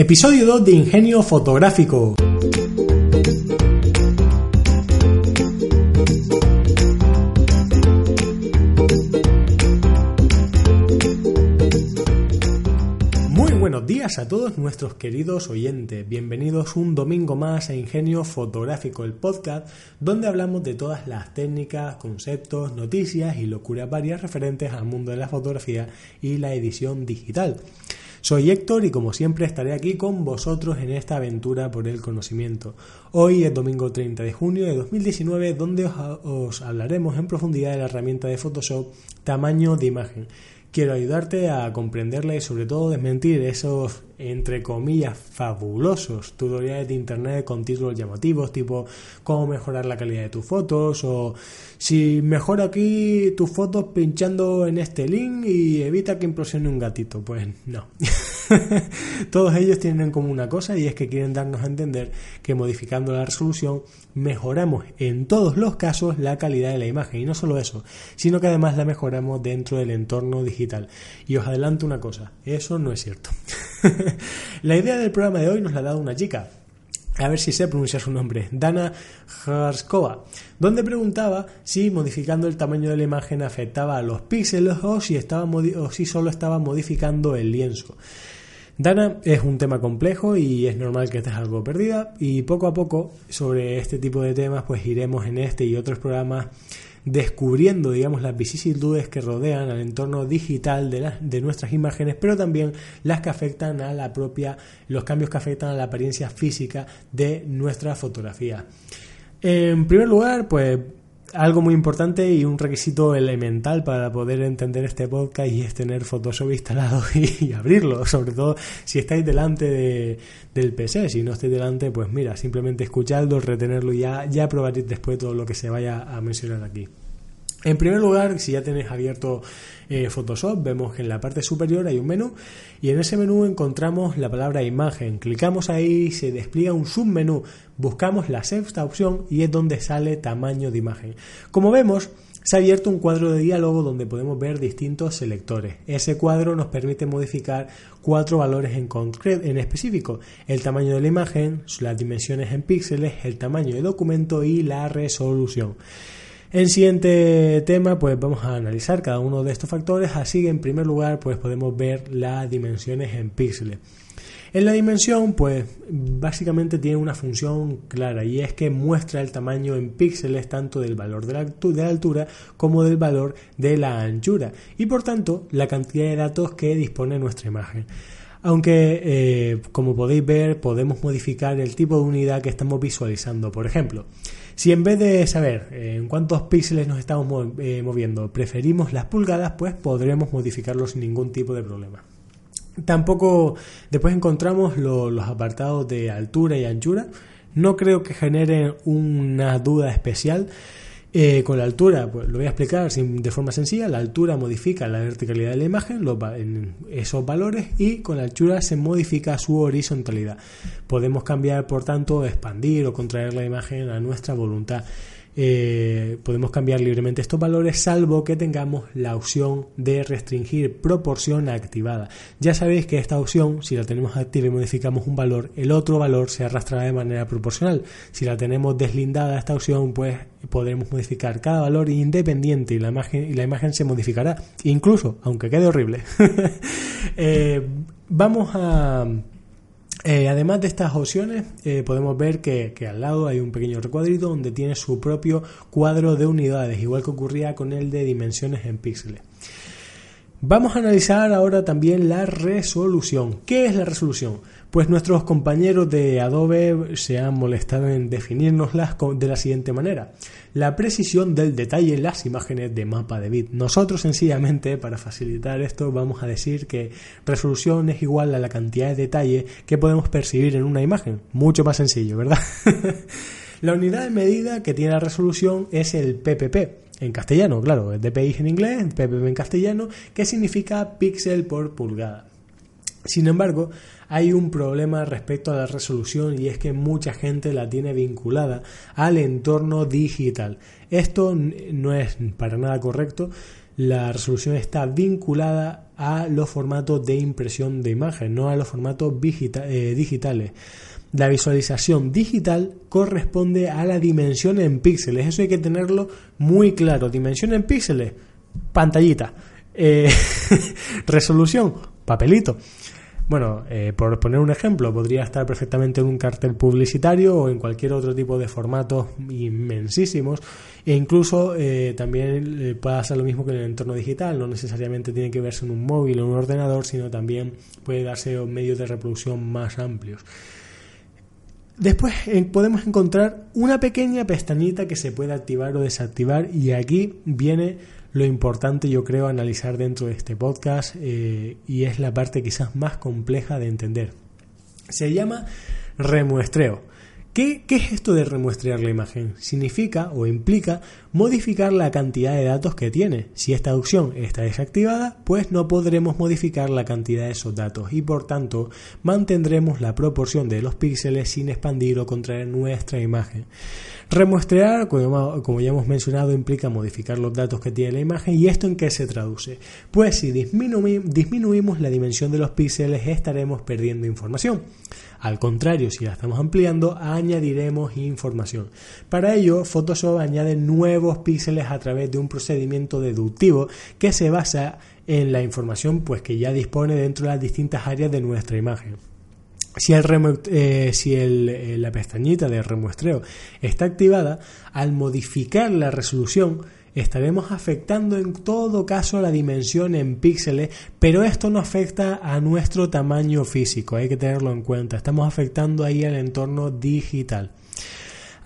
Episodio 2 de Ingenio Fotográfico. Muy buenos días a todos nuestros queridos oyentes. Bienvenidos un domingo más a Ingenio Fotográfico, el podcast donde hablamos de todas las técnicas, conceptos, noticias y locuras varias referentes al mundo de la fotografía y la edición digital. Soy Héctor y como siempre estaré aquí con vosotros en esta aventura por el conocimiento. Hoy es domingo 30 de junio de 2019 donde os, hablaremos en profundidad de la herramienta de Photoshop tamaño de imagen. Quiero ayudarte a comprenderla y sobre todo desmentir esos entre comillas, fabulosos tutoriales de internet con títulos llamativos, tipo cómo mejorar la calidad de tus fotos o si mejora aquí tus fotos pinchando en este link y evita que implosione un gatito. Pues no. Todos ellos tienen en común una cosa y es que quieren darnos a entender que modificando la resolución mejoramos en todos los casos la calidad de la imagen y no solo eso, sino que además la mejoramos dentro del entorno digital. Y os adelanto una cosa, eso no es cierto. la idea del programa de hoy nos la ha dado una chica, a ver si sé pronunciar su nombre, Dana Harskova, donde preguntaba si modificando el tamaño de la imagen afectaba a los píxeles o si, estaba o si solo estaba modificando el lienzo. Dana es un tema complejo y es normal que estés algo perdida y poco a poco sobre este tipo de temas pues iremos en este y otros programas descubriendo, digamos, las vicisitudes que rodean al entorno digital de, de nuestras imágenes, pero también las que afectan a la propia, los cambios que afectan a la apariencia física de nuestra fotografía. En primer lugar, pues algo muy importante y un requisito elemental para poder entender este podcast y es tener Photoshop instalado y, abrirlo, sobre todo si estáis delante del PC, si no estáis delante, pues mira, simplemente escuchadlo, retenerlo y ya, ya probaréis después todo lo que se vaya a mencionar aquí. En primer lugar, si ya tenéis abierto eh, Photoshop, vemos que en la parte superior hay un menú y en ese menú encontramos la palabra imagen. Clicamos ahí, se despliega un submenú, buscamos la sexta opción y es donde sale tamaño de imagen. Como vemos, se ha abierto un cuadro de diálogo donde podemos ver distintos selectores. Ese cuadro nos permite modificar cuatro valores en, en específico, el tamaño de la imagen, las dimensiones en píxeles, el tamaño de documento y la resolución. En siguiente tema, pues vamos a analizar cada uno de estos factores, así que en primer lugar, pues podemos ver las dimensiones en píxeles. En la dimensión, pues básicamente tiene una función clara y es que muestra el tamaño en píxeles tanto del valor de la, altura como del valor de la anchura y por tanto la cantidad de datos que dispone nuestra imagen. Aunque, eh, como podéis ver, podemos modificar el tipo de unidad que estamos visualizando. Por ejemplo, si en vez de saber eh, en cuántos píxeles nos estamos eh, moviendo preferimos las pulgadas, pues podremos modificarlo sin ningún tipo de problema. Tampoco después encontramos los apartados de altura y anchura. No creo que generen una duda especial. Eh, con la altura, pues lo voy a explicar de forma sencilla. La altura modifica la verticalidad de la imagen, en esos valores, y con la anchura se modifica su horizontalidad. Podemos cambiar, por tanto, expandir o contraer la imagen a nuestra voluntad. Eh, podemos cambiar libremente estos valores salvo que tengamos la opción de restringir proporción activada. Ya sabéis que esta opción, si la tenemos activa y modificamos un valor, el otro valor se arrastrará de manera proporcional. Si la tenemos deslindada esta opción, pues podremos modificar cada valor independiente y la imagen, y la imagen se modificará, incluso aunque quede horrible. Eh, vamos a eh, además de estas opciones, eh, podemos ver que, al lado hay un pequeño recuadrito donde tiene su propio cuadro de unidades, igual que ocurría con el de dimensiones en píxeles. Vamos a analizar ahora también la resolución. ¿Qué es la resolución? Pues nuestros compañeros de Adobe se han molestado en definirnoslas de la siguiente manera. La precisión del detalle en las imágenes de mapa de bit. Nosotros sencillamente, para facilitar esto, vamos a decir que resolución es igual a la cantidad de detalle que podemos percibir en una imagen. Mucho más sencillo, ¿verdad? la unidad de medida que tiene la resolución es el PPP, en castellano, claro, es DPI en inglés, PPP en castellano, que significa píxel por pulgada. Sin embargo, hay un problema respecto a la resolución y es que mucha gente la tiene vinculada al entorno digital. Esto no es para nada correcto. La resolución está vinculada a los formatos de impresión de imagen, no a los formatos eh, digitales. La visualización digital corresponde a la dimensión en píxeles. Eso hay que tenerlo muy claro. Dimensión en píxeles, pantallita. Eh, resolución, papelito. Bueno, eh, por poner un ejemplo, podría estar perfectamente en un cartel publicitario o en cualquier otro tipo de formatos inmensísimos e incluso eh, también puede hacer lo mismo que en el entorno digital, no necesariamente tiene que verse en un móvil o un ordenador, sino también puede darse medios de reproducción más amplios. Después eh, podemos encontrar una pequeña pestañita que se puede activar o desactivar y aquí viene lo importante yo creo analizar dentro de este podcast eh, y es la parte quizás más compleja de entender. Se llama remuestreo. ¿Qué, es esto de remuestrear la imagen? Significa o implica modificar la cantidad de datos que tiene. Si esta opción está desactivada, pues no podremos modificar la cantidad de esos datos y por tanto mantendremos la proporción de los píxeles sin expandir o contraer nuestra imagen. Remuestrear, como ya hemos mencionado, implica modificar los datos que tiene la imagen y esto en qué se traduce. Pues si disminuimos la dimensión de los píxeles estaremos perdiendo información. Al contrario, si la estamos ampliando, añadiremos información. Para ello, Photoshop añade nuevos píxeles a través de un procedimiento deductivo que se basa en la información pues, que ya dispone dentro de las distintas áreas de nuestra imagen. Si, el eh, si eh, la pestañita de remuestreo está activada, al modificar la resolución, estaremos afectando en todo caso la dimensión en píxeles, pero esto no afecta a nuestro tamaño físico, hay que tenerlo en cuenta. Estamos afectando ahí al entorno digital.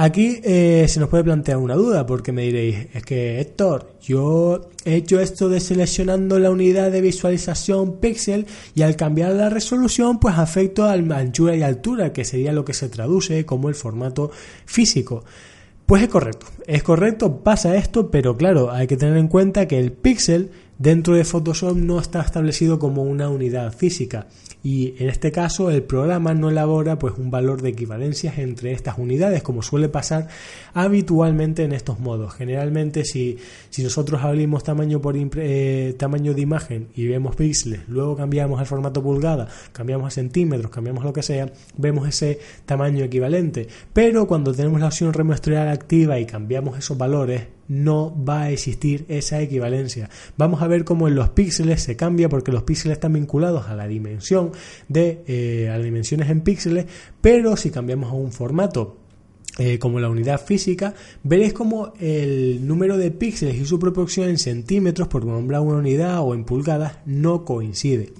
Aquí eh, se nos puede plantear una duda porque me diréis, es que Héctor, yo he hecho esto de seleccionando la unidad de visualización píxel y al cambiar la resolución pues afecto a anchura y altura, que sería lo que se traduce como el formato físico. Pues es correcto, es correcto, pasa esto, pero claro, hay que tener en cuenta que el píxel dentro de Photoshop no está establecido como una unidad física y en este caso el programa no elabora pues un valor de equivalencias entre estas unidades como suele pasar habitualmente en estos modos. Generalmente si, si nosotros abrimos tamaño por eh, tamaño de imagen y vemos píxeles luego cambiamos el formato pulgada cambiamos a centímetros cambiamos lo que sea vemos ese tamaño equivalente. Pero cuando tenemos la opción remuestrear activa y cambiamos esos valores no va a existir esa equivalencia. Vamos a ver cómo en los píxeles se cambia porque los píxeles están vinculados a la dimensión de eh, a las dimensiones en píxeles, pero si cambiamos a un formato eh, como la unidad física, veréis como el número de píxeles y su proporción en centímetros, por nombrar una unidad o en pulgadas, no coincide.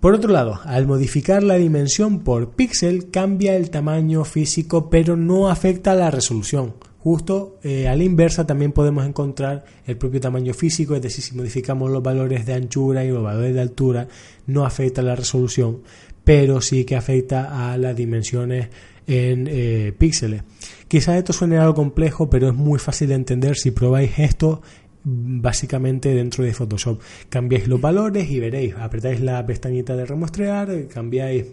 Por otro lado, al modificar la dimensión por píxel cambia el tamaño físico pero no afecta la resolución. Justo eh, a la inversa también podemos encontrar el propio tamaño físico, es decir, si modificamos los valores de anchura y los valores de altura, no afecta la resolución, pero sí que afecta a las dimensiones en eh, píxeles. Quizás esto suene algo complejo, pero es muy fácil de entender si probáis esto básicamente dentro de Photoshop. Cambiáis los valores y veréis, apretáis la pestañita de remuestrear, cambiáis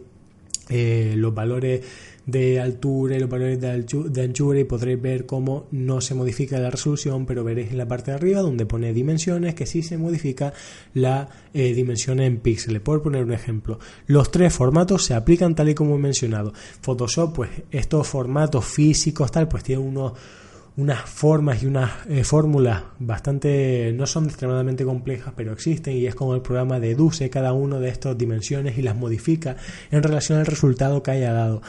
eh, los valores de altura y los valores de, anchura y podréis ver cómo no se modifica la resolución, pero veréis en la parte de arriba donde pone dimensiones que sí se modifica la eh, dimensión en píxeles. Por poner un ejemplo, los tres formatos se aplican tal y como he mencionado. Photoshop, pues estos formatos físicos tal, pues tienen unos unas formas y unas eh, fórmulas bastante, no son extremadamente complejas, pero existen y es como el programa deduce cada una de estas dimensiones y las modifica en relación al resultado que haya dado.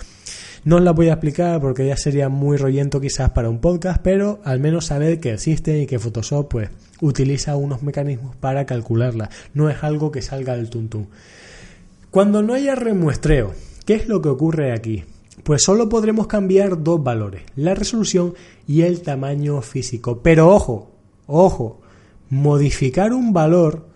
No os la voy a explicar porque ya sería muy rollento quizás para un podcast, pero al menos saber que existen y que Photoshop pues utiliza unos mecanismos para calcularla. No es algo que salga del tuntún. Cuando no haya remuestreo, ¿qué es lo que ocurre aquí? Pues solo podremos cambiar dos valores, la resolución y el tamaño físico. Pero ojo, ojo, modificar un valor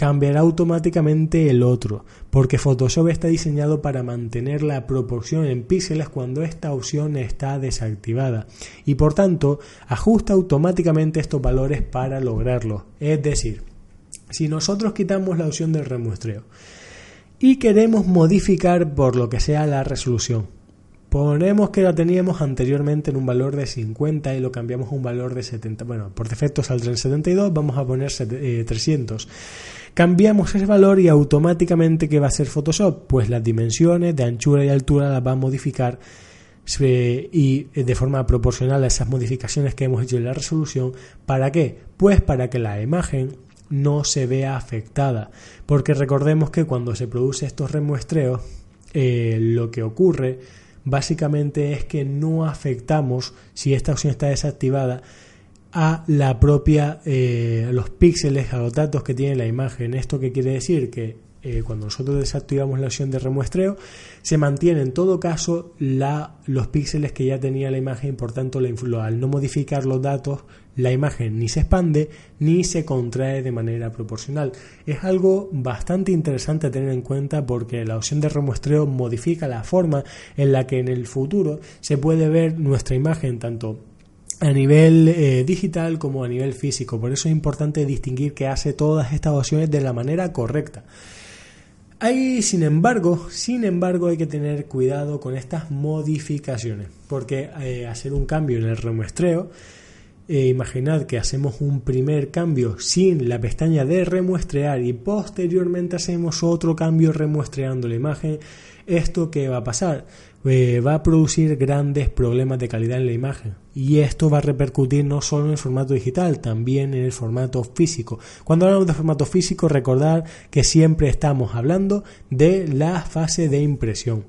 cambiará automáticamente el otro, porque Photoshop está diseñado para mantener la proporción en píxeles cuando esta opción está desactivada y por tanto ajusta automáticamente estos valores para lograrlo. Es decir, si nosotros quitamos la opción del remuestreo y queremos modificar por lo que sea la resolución, Ponemos que la teníamos anteriormente en un valor de 50 y lo cambiamos a un valor de 70. Bueno, por defecto saldrá en 72, vamos a poner 300. Eh, cambiamos ese valor y automáticamente ¿qué va a hacer Photoshop? Pues las dimensiones de anchura y altura las va a modificar y de forma proporcional a esas modificaciones que hemos hecho en la resolución. ¿Para qué? Pues para que la imagen no se vea afectada. Porque recordemos que cuando se produce estos remuestreos, eh, lo que ocurre básicamente es que no afectamos, si esta opción está desactivada, a la propia, eh, los píxeles, a los datos que tiene la imagen. ¿Esto qué quiere decir? Que eh, cuando nosotros desactivamos la opción de remuestreo, se mantiene en todo caso la, los píxeles que ya tenía la imagen, por tanto, al no modificar los datos, la imagen ni se expande ni se contrae de manera proporcional. Es algo bastante interesante a tener en cuenta porque la opción de remuestreo modifica la forma en la que en el futuro se puede ver nuestra imagen tanto a nivel eh, digital como a nivel físico. Por eso es importante distinguir que hace todas estas opciones de la manera correcta. Hay, sin embargo, sin embargo, hay que tener cuidado con estas modificaciones, porque eh, hacer un cambio en el remuestreo, eh, imaginad que hacemos un primer cambio sin la pestaña de remuestrear y posteriormente hacemos otro cambio remuestreando la imagen, ¿esto qué va a pasar? Eh, va a producir grandes problemas de calidad en la imagen y esto va a repercutir no solo en el formato digital, también en el formato físico. Cuando hablamos de formato físico, recordar que siempre estamos hablando de la fase de impresión.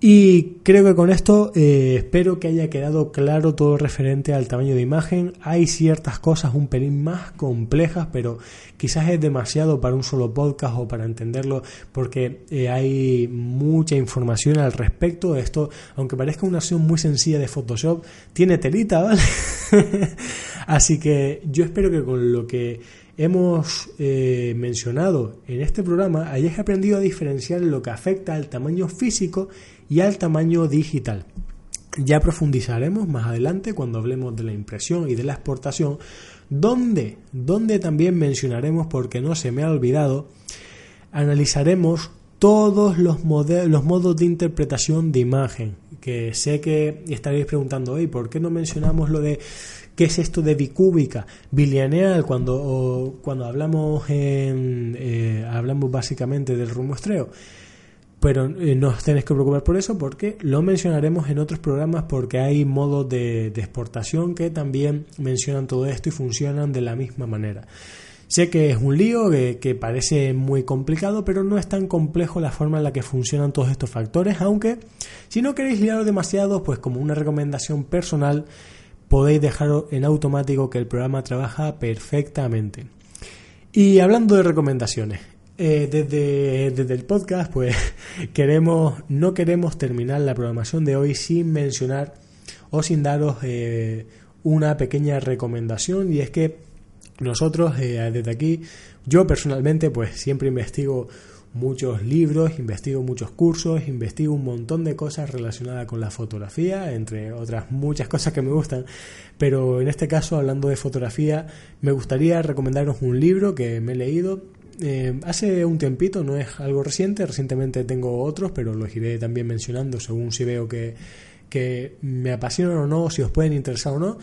Y creo que con esto eh, espero que haya quedado claro todo referente al tamaño de imagen. Hay ciertas cosas un pelín más complejas, pero quizás es demasiado para un solo podcast o para entenderlo porque eh, hay mucha información al respecto. Esto, aunque parezca una acción muy sencilla de Photoshop, tiene telita, ¿vale? Así que yo espero que con lo que hemos eh, mencionado en este programa hayáis aprendido a diferenciar lo que afecta al tamaño físico y al tamaño digital. Ya profundizaremos más adelante cuando hablemos de la impresión y de la exportación, donde, donde también mencionaremos, porque no se me ha olvidado, analizaremos todos los, los modos de interpretación de imagen, que sé que estaréis preguntando, hoy ¿por qué no mencionamos lo de qué es esto de bicúbica, bilineal, cuando, cuando hablamos, en, eh, hablamos básicamente del remuestreo? Pero eh, no os tenéis que preocupar por eso porque lo mencionaremos en otros programas porque hay modos de, exportación que también mencionan todo esto y funcionan de la misma manera. Sé que es un lío, que, parece muy complicado, pero no es tan complejo la forma en la que funcionan todos estos factores, aunque si no queréis liaros demasiado, pues como una recomendación personal, podéis dejarlo en automático que el programa trabaja perfectamente. Y hablando de recomendaciones, eh, desde, desde, el podcast, pues queremos, no queremos terminar la programación de hoy sin mencionar o sin daros eh, una pequeña recomendación. Y es que nosotros eh, desde aquí, yo personalmente, pues siempre investigo muchos libros, investigo muchos cursos, investigo un montón de cosas relacionadas con la fotografía, entre otras muchas cosas que me gustan, pero en este caso, hablando de fotografía, me gustaría recomendaros un libro que me he leído eh, hace un tiempito, no es algo reciente, recientemente tengo otros, pero los iré también mencionando según si veo que, me apasionan o no, si os pueden interesar o no.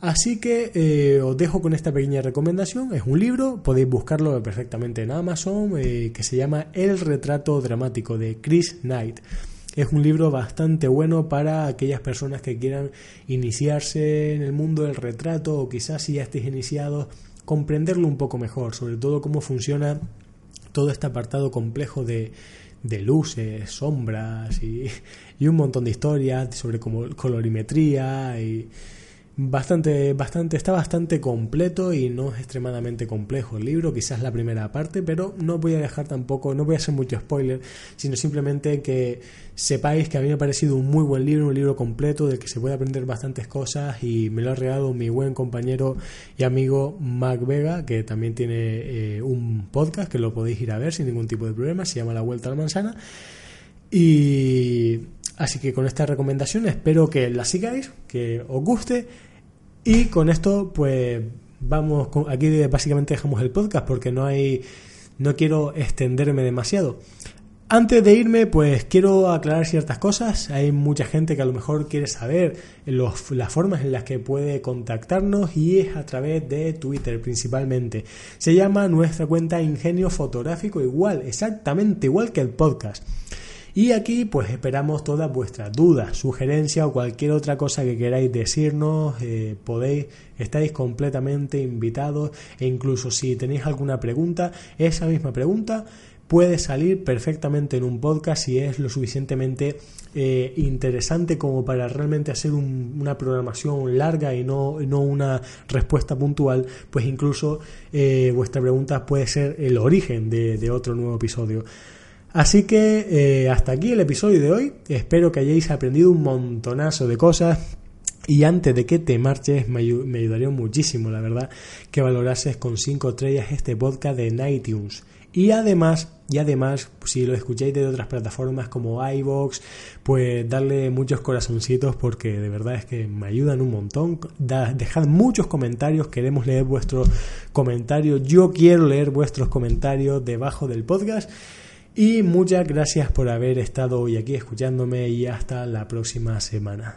Así que eh, os dejo con esta pequeña recomendación. Es un libro, podéis buscarlo perfectamente en Amazon, eh, que se llama El retrato dramático de Chris Knight. Es un libro bastante bueno para aquellas personas que quieran iniciarse en el mundo del retrato o quizás si ya estéis iniciados comprenderlo un poco mejor, sobre todo cómo funciona todo este apartado complejo de, de luces, sombras y, y, un montón de historias sobre colorimetría y bastante, bastante, está bastante completo y no es extremadamente complejo el libro, quizás la primera parte, pero no voy a dejar tampoco, no voy a hacer mucho spoiler, sino simplemente que sepáis que a mí me ha parecido un muy buen libro, un libro completo del que se puede aprender bastantes cosas y me lo ha regalado mi buen compañero y amigo Mac Vega, que también tiene eh, un podcast que lo podéis ir a ver sin ningún tipo de problema, se llama La Vuelta a la Manzana. Y Así que con esta recomendación espero que la sigáis, que os guste y con esto pues vamos, aquí básicamente dejamos el podcast porque no hay, no quiero extenderme demasiado. Antes de irme, pues quiero aclarar ciertas cosas. Hay mucha gente que a lo mejor quiere saber las formas en las que puede contactarnos y es a través de Twitter principalmente. Se llama nuestra cuenta Ingenio Fotográfico igual, exactamente igual que el podcast. Y aquí pues esperamos todas vuestras dudas, sugerencias o cualquier otra cosa que queráis decirnos, eh, podéis, estáis completamente invitados e incluso si tenéis alguna pregunta, esa misma pregunta puede salir perfectamente en un podcast si es lo suficientemente eh, interesante como para realmente hacer una programación larga y no, no, una respuesta puntual, pues incluso eh, vuestra pregunta puede ser el origen de, otro nuevo episodio. Así que eh, hasta aquí el episodio de hoy. Espero que hayáis aprendido un montonazo de cosas. Y antes de que te marches, me, ayudaría muchísimo, la verdad, que valorases con 5 estrellas este podcast de iTunes. Y además, y además, si lo escucháis de otras plataformas como iVoox, pues darle muchos corazoncitos porque de verdad es que me ayudan un montón. dejad muchos comentarios, queremos leer vuestros comentarios. Yo quiero leer vuestros comentarios debajo del podcast. Y muchas gracias por haber estado hoy aquí escuchándome y hasta la próxima semana.